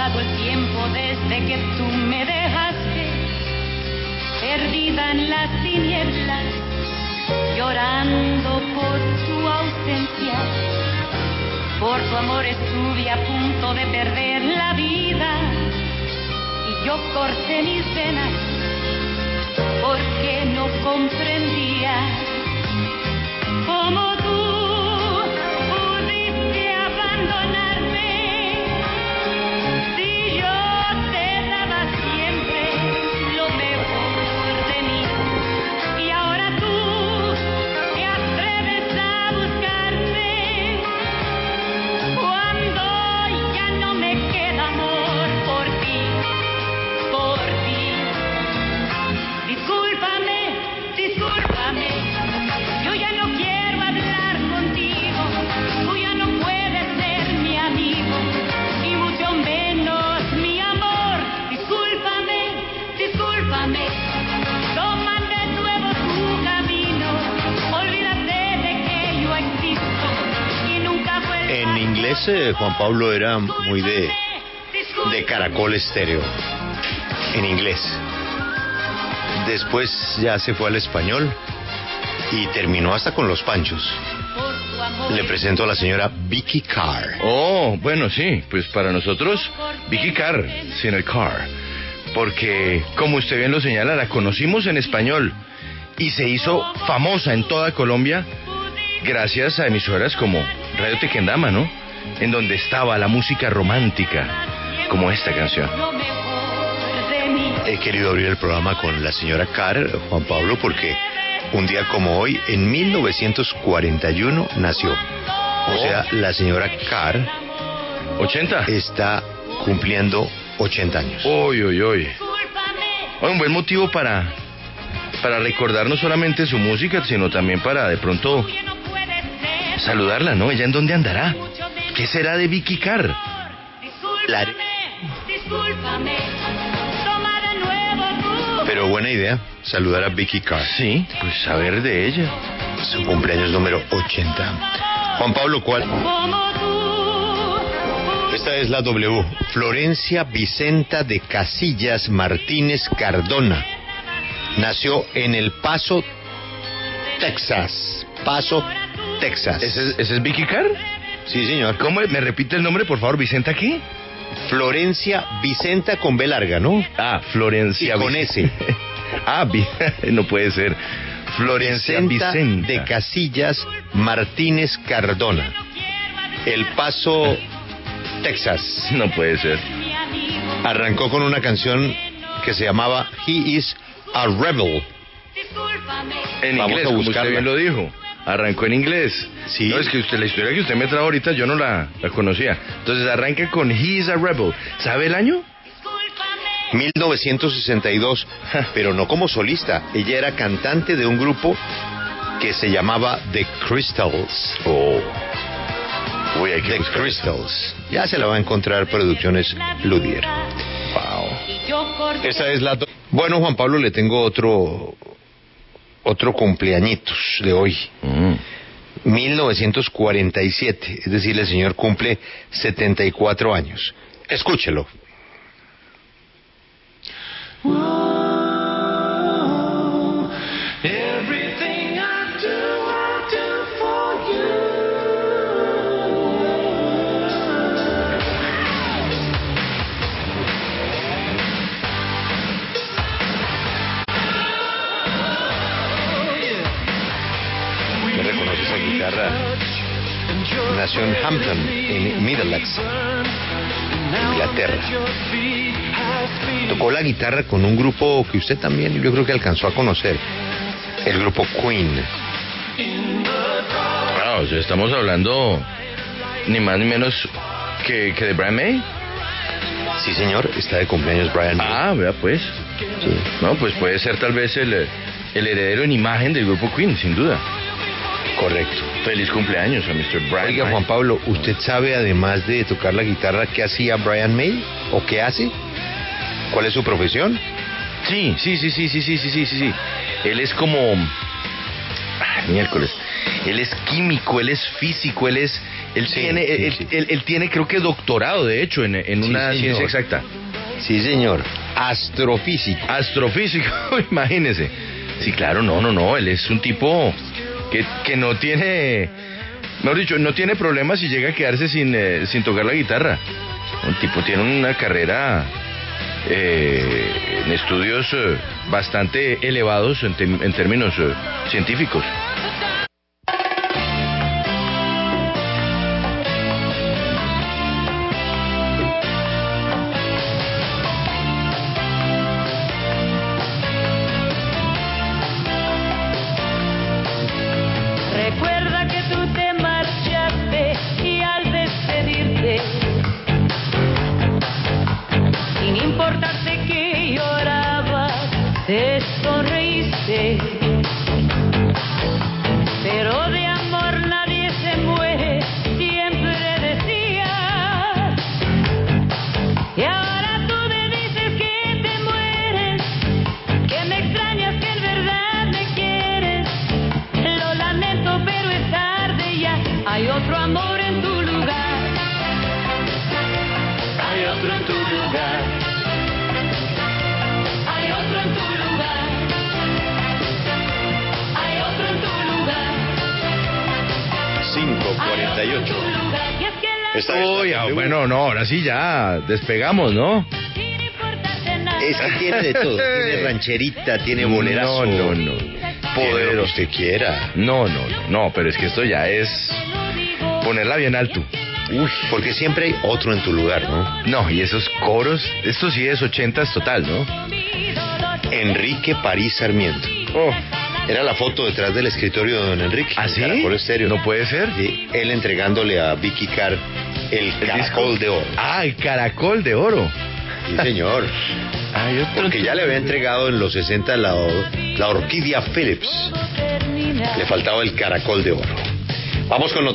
pasado el tiempo desde que tú me dejaste, perdida en las tinieblas, llorando por tu ausencia. Por tu amor estuve a punto de perder la vida y yo corté mis venas porque no comprendía Inglés, eh, Juan Pablo era muy de, de caracol estéreo. En inglés. Después ya se fue al español y terminó hasta con los panchos. Le presento a la señora Vicky Carr. Oh, bueno, sí, pues para nosotros, Vicky Carr, sin el car. Porque, como usted bien lo señala, la conocimos en español y se hizo famosa en toda Colombia gracias a emisoras como Radio Tequendama, ¿no? En donde estaba la música romántica, como esta canción. He querido abrir el programa con la señora Carr, Juan Pablo, porque un día como hoy, en 1941, nació. O sea, la señora Carr ¿80? está cumpliendo 80 años. Uy, uy, uy. discúlpame Un buen motivo para, para recordar no solamente su música, sino también para de pronto saludarla, ¿no? ¿Ella en dónde andará? ¿Qué será de Vicky Carr? discúlpame discúlpame toma de nuevo tu Pero buena idea, saludar a Vicky Carr. Sí, pues saber de ella. Su cumpleaños número 80. Juan Pablo, ¿cuál? como tú Esta es la W. Florencia Vicenta de Casillas Martínez Cardona. Nació en El Paso, Texas. Paso, Texas. ¿Ese, es- ese es Vicky Carr? Sí, señor. ¿Cómo? ¿Me repite el nombre, por favor? ¿Vicenta qué? Florencia Vicenta con B larga, ¿no? Ah, Florencia Y con S. ah, no puede ser. Florencia Vicenta Vicenta. de Casillas Martínez Cardona. El Paso, Texas. No puede ser. Arrancó con una canción que se llamaba He is a Rebel. En Vamos inglés, a como buscarla. usted bien lo dijo. Arrancó en inglés. Sí. No, es que usted, la historia que usted me trajo ahorita yo no la, la conocía. Entonces arranca con He is a Rebel. ¿Sabe el año? 1962, pero no como solista. Ella era cantante de un grupo que se llamaba The Crystals. Oh. Uy, hay que The eso. Crystals. Ya se la va a encontrar Producciones Ludier. Wow. y yo corté Esa es la. Bueno, Juan Pablo, le tengo otro otro cumpleañitos de hoy. Mm. 1947, es decir, el señor cumple 74 años. Escúchelo. Nació en Hampton, en Middlesex, Inglaterra. Tocó la guitarra con un grupo que usted también yo creo que alcanzó a conocer, el grupo Queen. Ah, o sea, estamos hablando ni más ni menos que, que de Brian May. Sí, señor, está de cumpleaños Brian May. Ah, vea pues. Sí. No, pues puede ser tal vez el, el heredero en imagen del grupo Queen, sin duda. Correcto. Feliz cumpleaños a Mr. Brian Oiga, May. Juan Pablo, ¿usted sabe además de tocar la guitarra qué hacía Brian May? ¿O qué hace? ¿Cuál es su profesión? Sí, sí, sí, sí, sí, sí, sí, sí, sí. Él es como... Ah, miércoles. Él es químico, él es físico, él es Él Sí, tiene, sí, él, sí. él- él tiene creo que doctorado, de hecho, en, una señor. ciencia exacta. Sí, señor. Astrofísico. Astrofísico, imagínese. Sí, claro, no, no, no. Él es un tipo que, que no tiene, mejor dicho, no tiene problemas si llega a quedarse sin, eh, sin tocar la guitarra. Un tipo tiene una carrera eh, en estudios eh, bastante elevados en, en términos eh, científicos. This Esta Uy, ah, bueno, no, ahora sí ya despegamos, ¿no? Es que tiene de todo. Tiene rancherita, tiene bolerazo. No, no, no. Poder lo que quiera. No, no, no, no, pero es que esto ya es ponerla bien alto. Uy, porque siempre hay otro en tu lugar, ¿no? No, y esos coros, esto sí es ochentas total, ¿no? Enrique París Sarmiento. Oh. Era la foto detrás del escritorio de don Enrique. ¿Ah, sí? Caracol Estéreo. No puede ser. Sí, él entregándole a Vicky Carr el, ¿El caracol disco? de oro. Ah, el caracol de oro. Sí, señor. Ay, otro- Porque ya le había entregado en los 60 la, la orquídea Phillips. Le faltaba el caracol de oro. Vamos con noticias.